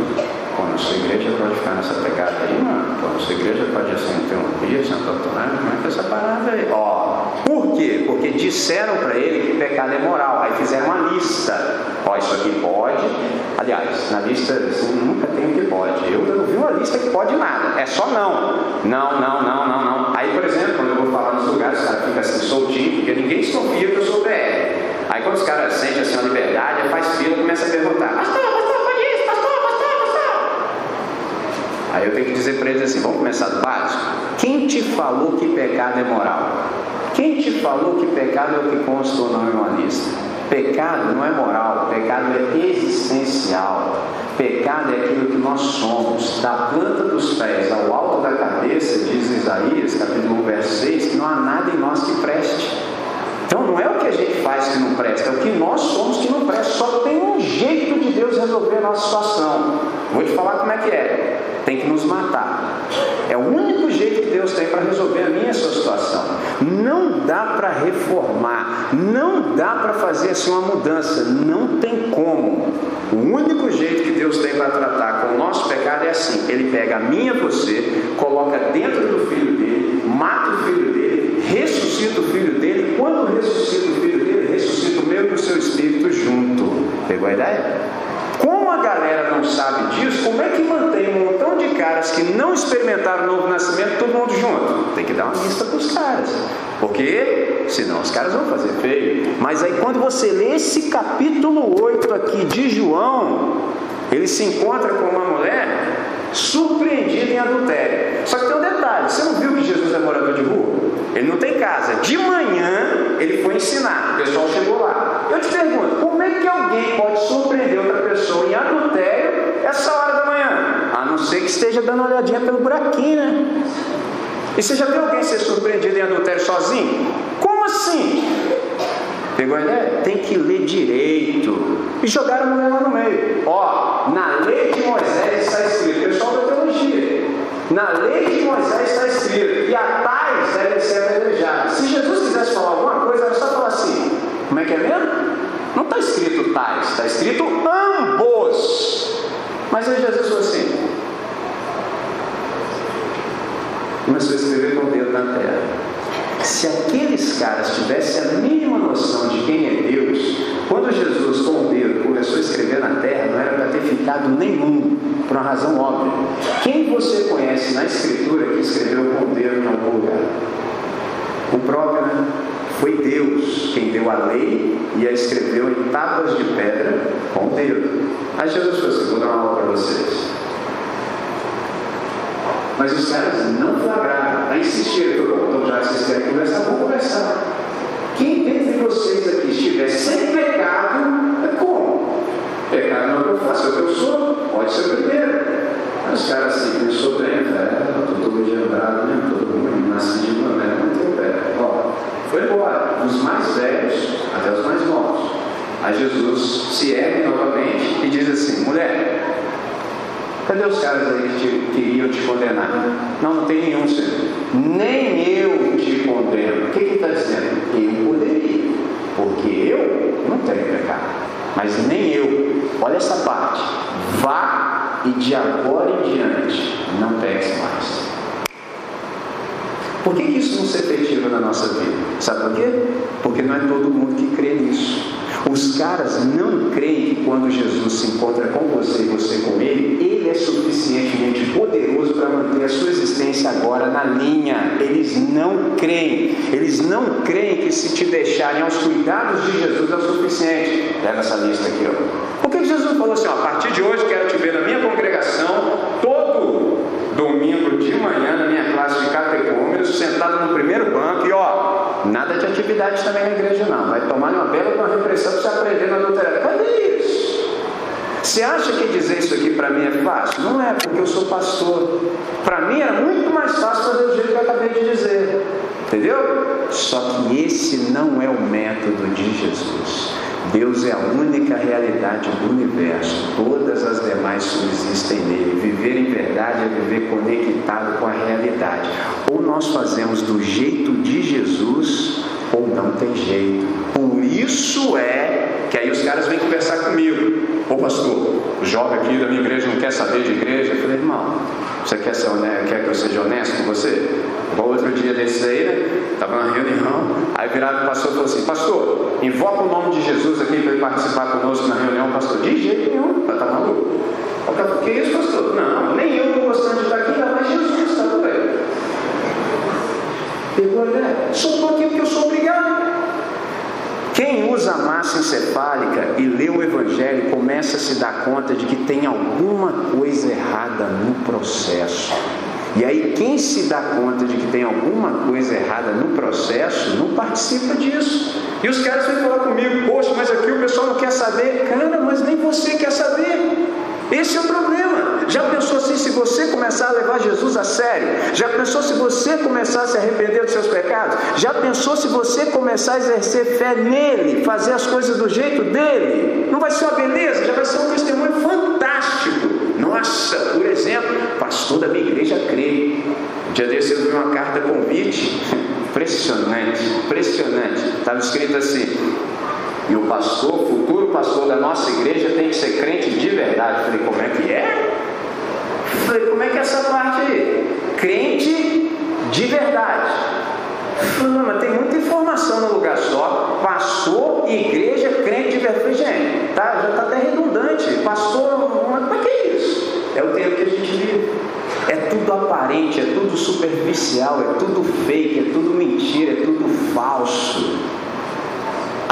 Pô, na sua igreja pode ficar nessa pegada aí, mano. Pô, na sua igreja pode assim, ter um dia, Santo Antônio, como é que é essa parada aí? Ó, por quê? Porque disseram para ele que pecado é moral. Aí fizeram uma lista. Ó, isso aqui pode. Aliás, na lista assim, nunca tem o que pode. Eu não vi uma lista que pode nada. É só não. Não, não, não, não, não. Aí, por exemplo, quando eu vou falar nos lugares, os caras ficam assim soltinho, porque ninguém desconfia que eu sou BR. Aí quando os caras sentem assim uma liberdade, faz fila, começa a perguntar, pastor, pastor, Aí eu tenho que dizer para eles assim: vamos começar do básico. Quem te falou que pecado é moral? Quem te falou que pecado é o que consta ou não em uma lista? Pecado não é moral, pecado é existencial. Pecado é aquilo que nós somos, da planta dos pés ao alto da cabeça, diz Isaías, capítulo 1, verso 6, que não há nada em nós que preste. Então não é o que a gente faz que não presta, é o que nós somos que não presta. Só tem um jeito de Deus resolver a nossa situação. Vou te falar como é que é. Tem que nos matar. É o único jeito que Deus tem para resolver a minha sua situação. Não dá para reformar, não dá para fazer assim uma mudança, não tem como. O único jeito que Deus tem para tratar com o nosso pecado é assim: Ele pega a minha você, coloca dentro do filho dele, mata o filho dele, ressuscita o filho dele. Quando ressuscita o filho dele, ressuscita o meu e o seu espírito junto. Pegou a ideia? Galera não sabe disso, como é que mantém um montão de caras que não experimentaram o novo nascimento todo mundo junto? Tem que dar uma lista para os caras. Porque senão os caras vão fazer feio. Mas aí quando você lê esse capítulo 8 aqui de João, ele se encontra com uma mulher surpreendida em adultério. Só que tem um detalhe: você não viu que Jesus é morador de rua? Ele não tem casa. De manhã ele foi ensinar, o pessoal chegou lá. Eu te pergunto, como é que alguém pode surpreender outra pessoa em adultério essa hora da manhã? A não ser que esteja dando uma olhadinha pelo buraquinho, né? E você já viu alguém ser surpreendido em adultério sozinho? Como assim? Pegou a ideia? Tem que ler direito. E jogaram a mulher lá no meio. Ó, na lei de Moisés está escrito, pessoal da teologia. Na lei de Moisés está escrito, e a tais devem ser apedrejadas. Se Jesus quisesse falar alguma coisa, era só falar assim: como é que é mesmo? Não está escrito tais, está escrito ambos. Mas aí Jesus falou assim: começou a escrever com o dedo na terra. Se aqueles caras tivessem a mínima noção de quem é Deus, quando Jesus com o dedo começou a escrever na terra, não era para ter ficado nenhum, por uma razão óbvia. Quem você conhece na Escritura que escreveu com o dedo em algum lugar? O próprio, né? Foi Deus quem deu a lei e a escreveu em tábuas de pedra com o dedo. Aí Jesus falou assim: vou dar uma aula para vocês. Mas os caras não flagraram, aí insistiram, então já vocês querem conversar, vamos conversar. Quem dentre vocês aqui estiver sem pecado, é como? Pecado não é o que eu faço, é o que eu sou, pode ser o primeiro. Aí os caras assim, eu sou bem, é, eu estou todo dia bravo, né? todo mundo nasci de uma né? não tem pé. Ó, foi embora, dos mais velhos até os mais novos. Aí Jesus se ergue novamente e diz assim: mulher, Cadê os caras aí que, te, te condenar? Não, não tem nenhum, Senhor. Nem eu te condeno. O que está dizendo? Eu poderia, porque eu não tenho pecado. Mas nem eu. Olha essa parte. Vá e de agora em diante não peques mais. Por que, que isso não se efetiva na nossa vida? Sabe por quê? Porque não é todo mundo que crê nisso. Os caras não creem que quando Jesus se encontra com você e você com ele, ele é suficientemente poderoso para manter a sua existência agora na linha. Eles não creem. Eles não creem que se te deixarem aos cuidados de Jesus é o suficiente. Pega essa lista aqui, ó. Por que Jesus falou assim, ó, a partir de hoje quero te ver na minha congregação todo domingo de manhã na minha classe de catecúmenos, sentado no primeiro banco e ó, nada de atividade também na igreja não. Vai tomar uma bela uma repressão para você aprender na doutrina. Cadê isso? Você acha que dizer isso aqui para mim é fácil? Não é, porque eu sou pastor. Para mim era muito mais fácil fazer do jeito que eu acabei de dizer. Entendeu? Só que esse não é o método de Jesus. Deus é a única realidade do universo. Todas as demais subsistem nele. Viver em verdade é viver conectado com a realidade. Ou nós fazemos do jeito de Jesus, ou não tem jeito. Por isso é que aí os caras vêm conversar comigo. Ô pastor, o jovem aqui da minha igreja não quer saber de igreja. Você quer, ser honesto, quer que eu seja honesto com você? Igual outro dia desse aí, né? Estava na reunião, aí virado o pastor e falou assim, pastor, invoca o nome de Jesus aqui para ele participar conosco na reunião, pastor. De jeito nenhum, está maluco. Eu falei, que isso, pastor? Não, nem eu estou gostando de estar aqui, ainda mais Jesus está também. Pegou, né? Só estou aqui porque eu sou obrigado. Usa a massa encefálica e lê o Evangelho começa a se dar conta de que tem alguma coisa errada no processo. E aí, quem se dá conta de que tem alguma coisa errada no processo, não participa disso. E os caras vêm falar comigo, poxa, mas aqui o pessoal não quer saber. Cara, mas nem você quer saber. Esse é o problema. Já pensou assim se você começar a levar Jesus a sério? Já pensou se você começar a se arrepender dos seus pecados? Já pensou se você começar a exercer fé nele, fazer as coisas do jeito dele? Não vai ser uma beleza, já vai ser um testemunho fantástico. Nossa, por exemplo, pastor da minha igreja crê. Um dia desse eu vi uma carta convite. Impressionante, impressionante. Estava escrito assim: e o pastor, futuro pastor da nossa igreja tem que ser crente de verdade. Eu falei, como é que é? Falei, como é que é essa parte aí? Crente de verdade. Falei, mas tem muita informação no lugar só. Pastor, igreja, crente de verdade. Gente, tá, já está até redundante. Pastor, mas para que é isso? É o tempo que a gente vive. É tudo aparente, é tudo superficial, é tudo fake, é tudo mentira, é tudo falso.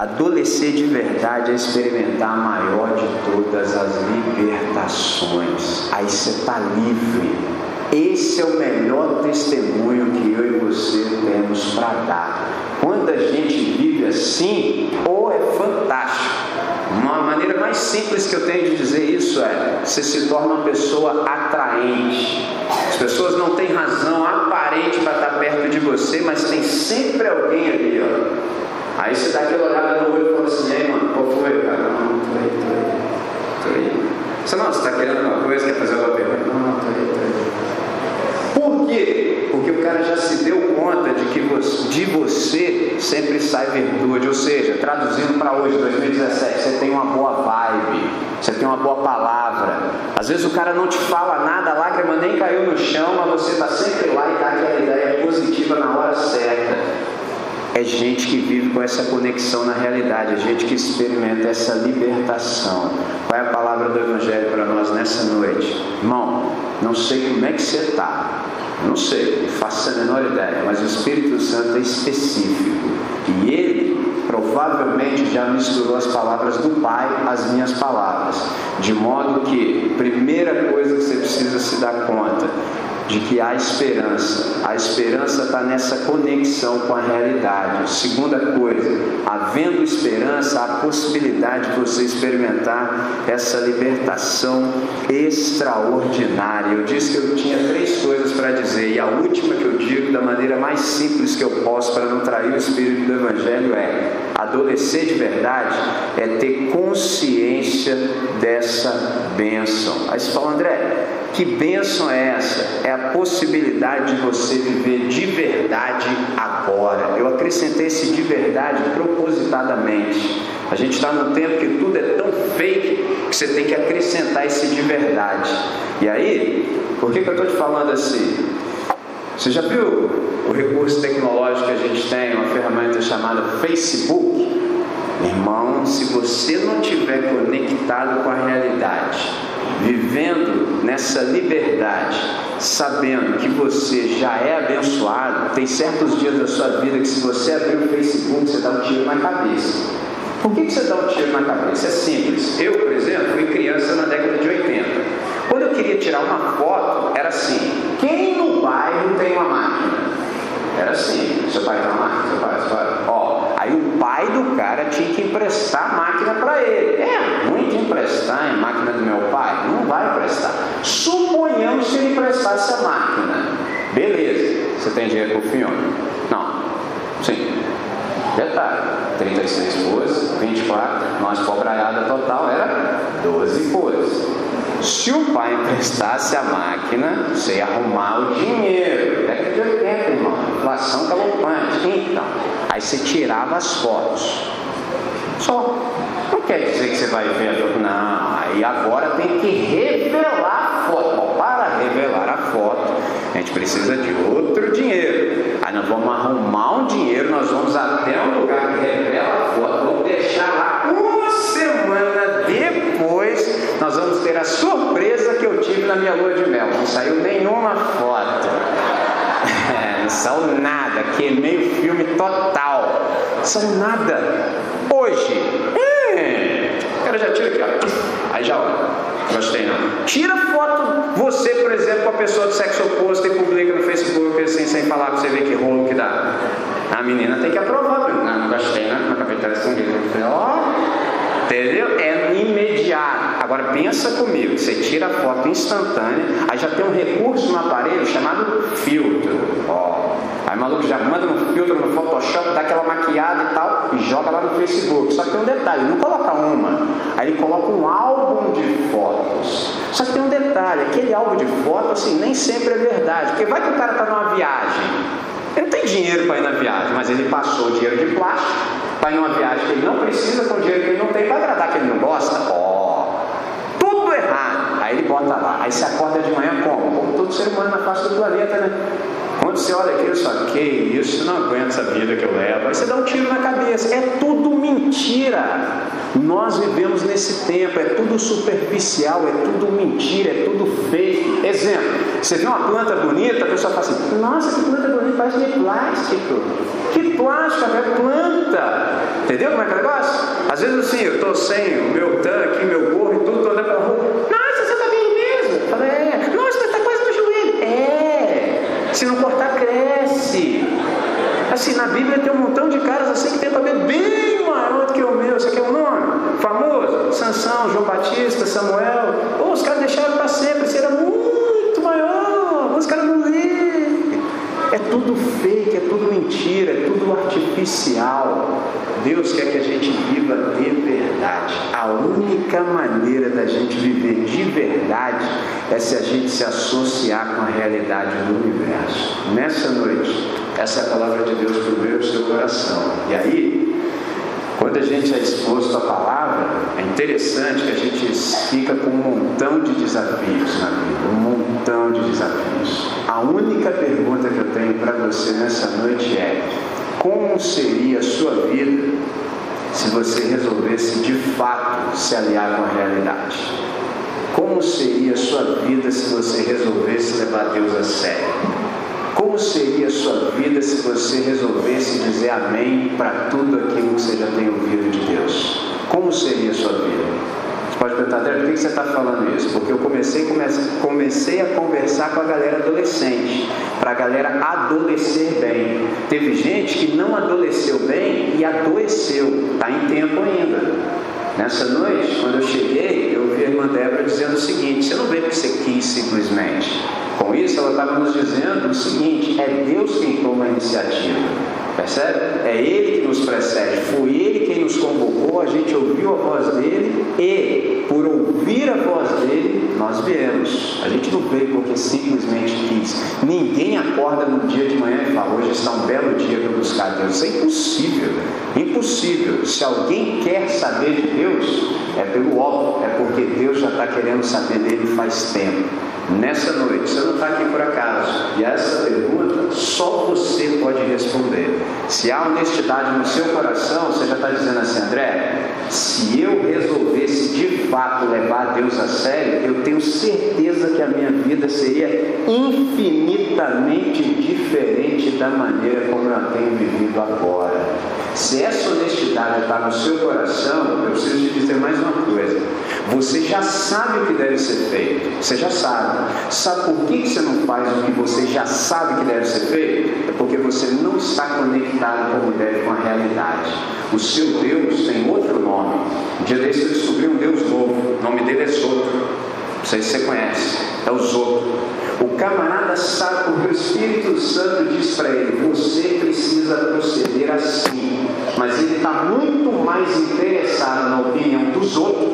Adolecer de verdade é experimentar a maior de todas as libertações. Aí você está livre. Esse é o melhor testemunho que eu e você temos para dar. Quando a gente vive assim, ou é fantástico. Uma maneira mais simples que eu tenho de dizer isso é: você se torna uma pessoa atraente. As pessoas não têm razão aparente para estar perto de você, mas tem sempre alguém ali, ó Aí você dá aquela olhada no olho e fala assim, ei mano, qual foi? Cara, não, tô aí, tô aí. Tô aí. Você não, você está querendo alguma coisa, quer fazer alguma pergunta? Não, não, tô aí, tô aí. Por quê? Porque o cara já se deu conta de que você, de você sempre sai virtude. Ou seja, traduzindo para hoje, 2017, você tem uma boa vibe, você tem uma boa palavra. Às vezes o cara não te fala nada, a lágrima nem caiu no chão, mas você está sempre lá e dá aquela ideia positiva na hora certa é gente que vive com essa conexão na realidade, é gente que experimenta essa libertação. Qual é a palavra do Evangelho para nós nessa noite? Irmão, não sei como é que você está, não sei, não faço a menor ideia, mas o Espírito Santo é específico e ele provavelmente já misturou as palavras do Pai às minhas palavras, de modo que, primeira coisa que você precisa se dar conta, de que há esperança. A esperança está nessa conexão com a realidade. Segunda coisa, havendo esperança, há possibilidade de você experimentar essa libertação extraordinária. Eu disse que eu tinha três coisas para dizer, e a última que eu digo da maneira mais simples que eu posso para não trair o espírito do Evangelho é: adolecer de verdade é ter consciência dessa bênção. Aí você fala, André, que bênção é essa? É a possibilidade de você viver de verdade agora. Eu acrescentei esse de verdade propositadamente. A gente está num tempo que tudo é tão fake que você tem que acrescentar esse de verdade. E aí, por que, que eu estou te falando assim? Você já viu o recurso tecnológico que a gente tem, uma ferramenta chamada Facebook? Irmão, se você não tiver conectado com a realidade, vivendo nessa liberdade, sabendo que você já é abençoado, tem certos dias da sua vida que se você abrir o Facebook, você dá um tiro na cabeça. Por que, que você dá um tiro na cabeça? É simples. Eu, por exemplo, fui criança na década de 80. Quando eu queria tirar uma foto, era assim: quem no bairro tem uma máquina? Era assim: seu pai tem uma máquina? Seu pai, seu pai. Ó, pai do cara tinha que emprestar a máquina para ele. É muito emprestar a máquina do meu pai? Não vai emprestar. Suponhamos que ele emprestasse a máquina. Beleza, você tem dinheiro para o filme? Não. Sim. Detalhe, 36 folhas, 24, nós pobraiada total era 12 folhas. Se o pai emprestasse a máquina, você ia arrumar o dinheiro. Década de 80, irmão. Inflação galopante. Então, aí você tirava as fotos. Só. Não quer dizer que você vai ver. Não, aí agora tem que revelar a foto. Para revelar a foto, a gente precisa de outro dinheiro. Aí nós vamos arrumar um dinheiro, nós vamos até um lugar que revela a foto, vamos deixar lá uma semana depois, nós vamos ter a surpresa que eu tive na minha lua de mel. Não saiu nenhuma foto. É, saiu nada, queimei o filme total. Saiu nada. Hoje, é, o cara já tira aqui, ó. Aí já olha. Gostei não. Tira foto, você, por exemplo, com a pessoa do sexo oposto e publica no Facebook assim, sem falar pra você ver que rolo que dá. A menina tem que aprovar. Não, não gostei, né? Não acabei de escondido. Ó, entendeu? É imediato. Agora pensa comigo, você tira a foto instantânea, aí já tem um recurso no aparelho chamado filtro. Ó, aí o maluco já manda no filtro no Photoshop, dá aquela maquiada e tal, e joga lá no Facebook. Só que tem um detalhe, não coloca uma, aí ele coloca um álbum de fotos. Só que tem um detalhe, aquele álbum de fotos assim, nem sempre é verdade, porque vai que o cara está numa viagem. Ele não tem dinheiro para ir na viagem, mas ele passou dinheiro de plástico para ir numa viagem que ele não precisa com dinheiro que ele não tem para agradar que ele não gosta. Ó, errado. Aí ele bota lá. Aí você acorda de manhã como? Como todo ser humano na face do planeta, né? Quando você olha aquilo, você fala, que isso, não aguento essa vida que eu levo. Aí você dá um tiro na cabeça. É tudo mentira. Nós vivemos nesse tempo, é tudo superficial, é tudo mentira, é tudo fake. Exemplo, você vê uma planta bonita, a pessoa fala assim, nossa, que planta bonita, parece de plástico. Que plástico, é planta. Entendeu como é que é o negócio? Às vezes assim, eu estou sem o meu tanque, meu gorro e tudo, estou andando pela rua. Nossa, você está bem mesmo? Eu falei, é. Nossa, você está quase no joelho. É. Se não cortar, cresce. Assim, na Bíblia tem um montão de caras assim que tem cabelo bem maior do que o meu. Você quer um nome? Famoso? Sansão, João Batista, Samuel. Oh, os caras deixaram para sempre. Você era muito maior. Os caras não lêem. É tudo fake, é tudo mentira, é tudo artificial. Deus quer que a gente viva de verdade. A única maneira da gente viver de verdade é se a gente se associar com a realidade do universo. Nessa noite, essa é a palavra de Deus para o meu seu coração. E aí, quando a gente é exposto à palavra, é interessante que a gente fica com um montão de desafios na vida, um montão de desafios. A única pergunta que eu tenho para você nessa noite é: como seria a sua vida se você resolvesse de fato se aliar com a realidade? Como seria a sua vida se você resolvesse levar Deus a sério? Como seria a sua vida se você resolvesse dizer amém para tudo aquilo que você já tem ouvido de Deus? Como seria a sua vida? Você pode perguntar, André, por que você está falando isso? Porque eu comecei, comecei a conversar com a galera adolescente, para a galera adolescer bem. Teve gente que não adolesceu bem e adoeceu, está em tempo ainda. Nessa noite, quando eu cheguei, eu vi a irmã Débora dizendo o seguinte: você não veio porque você quis simplesmente. Com isso, ela estava nos dizendo o seguinte: é Deus quem toma a iniciativa. Percebe? É Ele que nos precede. Foi Ele quem nos convocou, a gente ouviu a voz dele e, por ouvir a voz dele, nós viemos. A gente não veio porque simplesmente quis. Ninguém acorda no dia de manhã e fala: hoje está um belo dia para buscar Deus. Isso é impossível. Impossível. Se alguém quer saber de Deus, é pelo óbvio, é porque Deus já está querendo saber dele faz tempo. Nessa noite, você não está aqui por acaso. E essa pergunta só você pode responder. Se há honestidade no seu coração, você já está dizendo assim, André, se eu resolvesse de fato levar Deus a sério, eu tenho certeza que a minha vida seria infinitamente diferente da maneira como eu a tenho vivido agora. Se essa honestidade está no seu coração, eu preciso te dizer mais uma coisa. Você já sabe o que deve ser feito. Você já sabe. Sabe por que você não faz o que você já sabe que deve ser feito? É porque você não está conectado como deve com a realidade. O seu Deus tem outro nome. Um dia desse eu descobri um Deus novo. O nome dele é Zoto. Não sei se você conhece. É o Zoto. O camarada sabe porque o Espírito Santo diz para ele: você precisa proceder assim. Mas ele está muito mais interessado na opinião dos outros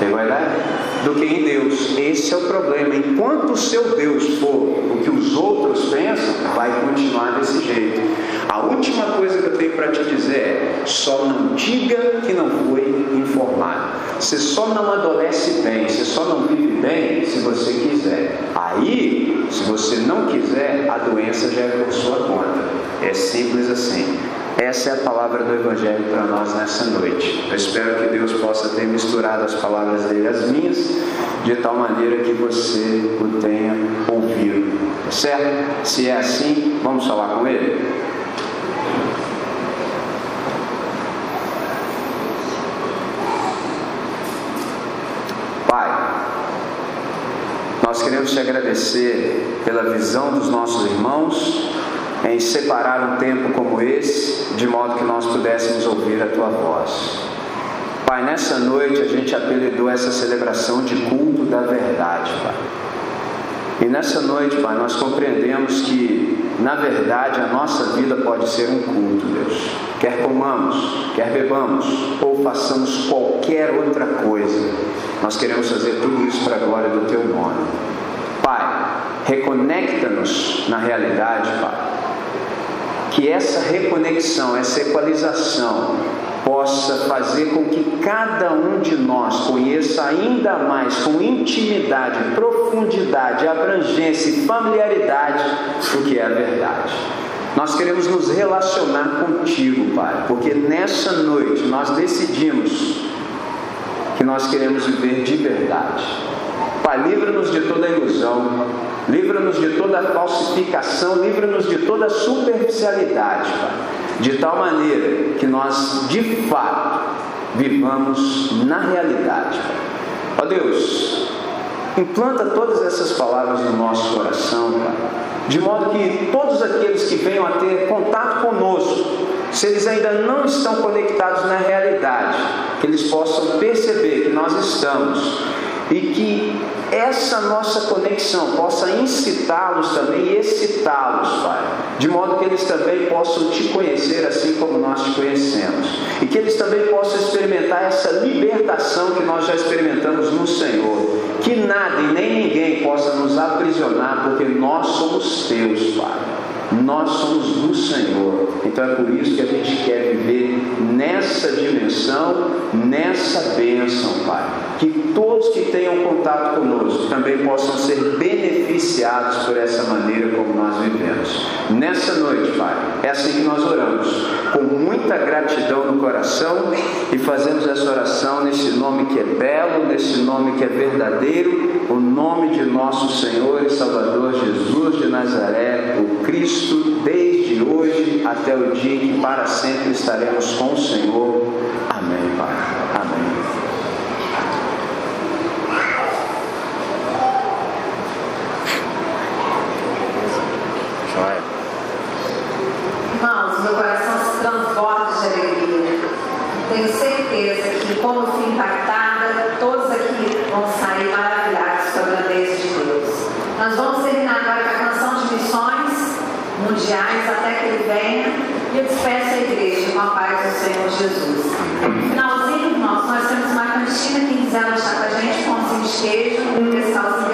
a ideia? Do que em Deus. Esse é o problema. Enquanto o seu Deus for o que os outros pensam, vai continuar desse jeito. A última coisa que eu tenho para te dizer é: só não diga que não foi informado. Você só não adolece bem, você só não vive bem se você quiser. Aí, se você não quiser, a doença já é por sua conta. É simples assim. Essa é a palavra do Evangelho para nós nessa noite. Eu espero que Deus possa ter misturado as palavras dele às minhas, de tal maneira que você o tenha ouvido. Certo? Se é assim, vamos falar com ele? Pai, nós queremos te agradecer pela visão dos nossos irmãos em separar um tempo como esse, de modo que nós pudéssemos ouvir a tua voz. Pai, nessa noite a gente apelidou essa celebração de culto da verdade, Pai. E nessa noite, Pai, nós compreendemos que, na verdade, a nossa vida pode ser um culto, Deus. Quer comamos, quer bebamos, ou façamos qualquer outra coisa, nós queremos fazer tudo isso para a glória do Teu nome. Pai, reconecta-nos na realidade, Pai que essa reconexão, essa equalização possa fazer com que cada um de nós conheça ainda mais, com intimidade, profundidade, abrangência e familiaridade, o que é a verdade. Nós queremos nos relacionar contigo, Pai, porque nessa noite nós decidimos que nós queremos viver de verdade. Pai, livra-nos de toda ilusão, livra-nos de toda falsificação, livra-nos de toda superficialidade, Pai, de tal maneira que nós, de fato, vivamos na realidade. Ó Deus, implanta todas essas palavras no nosso coração, Pai, de modo que todos aqueles que venham a ter contato conosco, se eles ainda não estão conectados na realidade, que eles possam perceber que nós estamos e que essa nossa conexão possa incitá-los também e excitá-los, Pai, de modo que eles também possam te conhecer assim como nós te conhecemos, e que eles também possam experimentar essa libertação que nós já experimentamos no Senhor, que nada e nem ninguém possa nos aprisionar, porque nós somos teus, Pai. Nós somos do Senhor. Então é por isso que a gente quer viver nessa dimensão, nessa bênção, Pai. Que todos que tenham contato conosco também possam ser beneficiados por essa maneira como nós vivemos. Nessa noite, Pai, é assim que nós oramos, com muita gratidão no coração e fazemos essa oração nesse nome que é belo, nesse nome que é verdadeiro, o nome de nosso Senhor e Salvador Jesus de Nazaré, o Cristo, desde hoje até o dia em que para sempre estaremos com o Senhor. Amém, Pai. Amém. Irmãos, meu coração se transborda de alegria. Tenho certeza que, como fui impactada, todos aqui vão sair maravilhados com a grandeza de Deus. Nós vamos terminar agora com a canção de missões mundiais até que Ele venha e eu despeço a igreja com a paz do Senhor Jesus. No finalzinho, irmãos, nós temos uma cantina. Quem quiser lanchar com a gente, pãozinho de queijo, um cristalzinho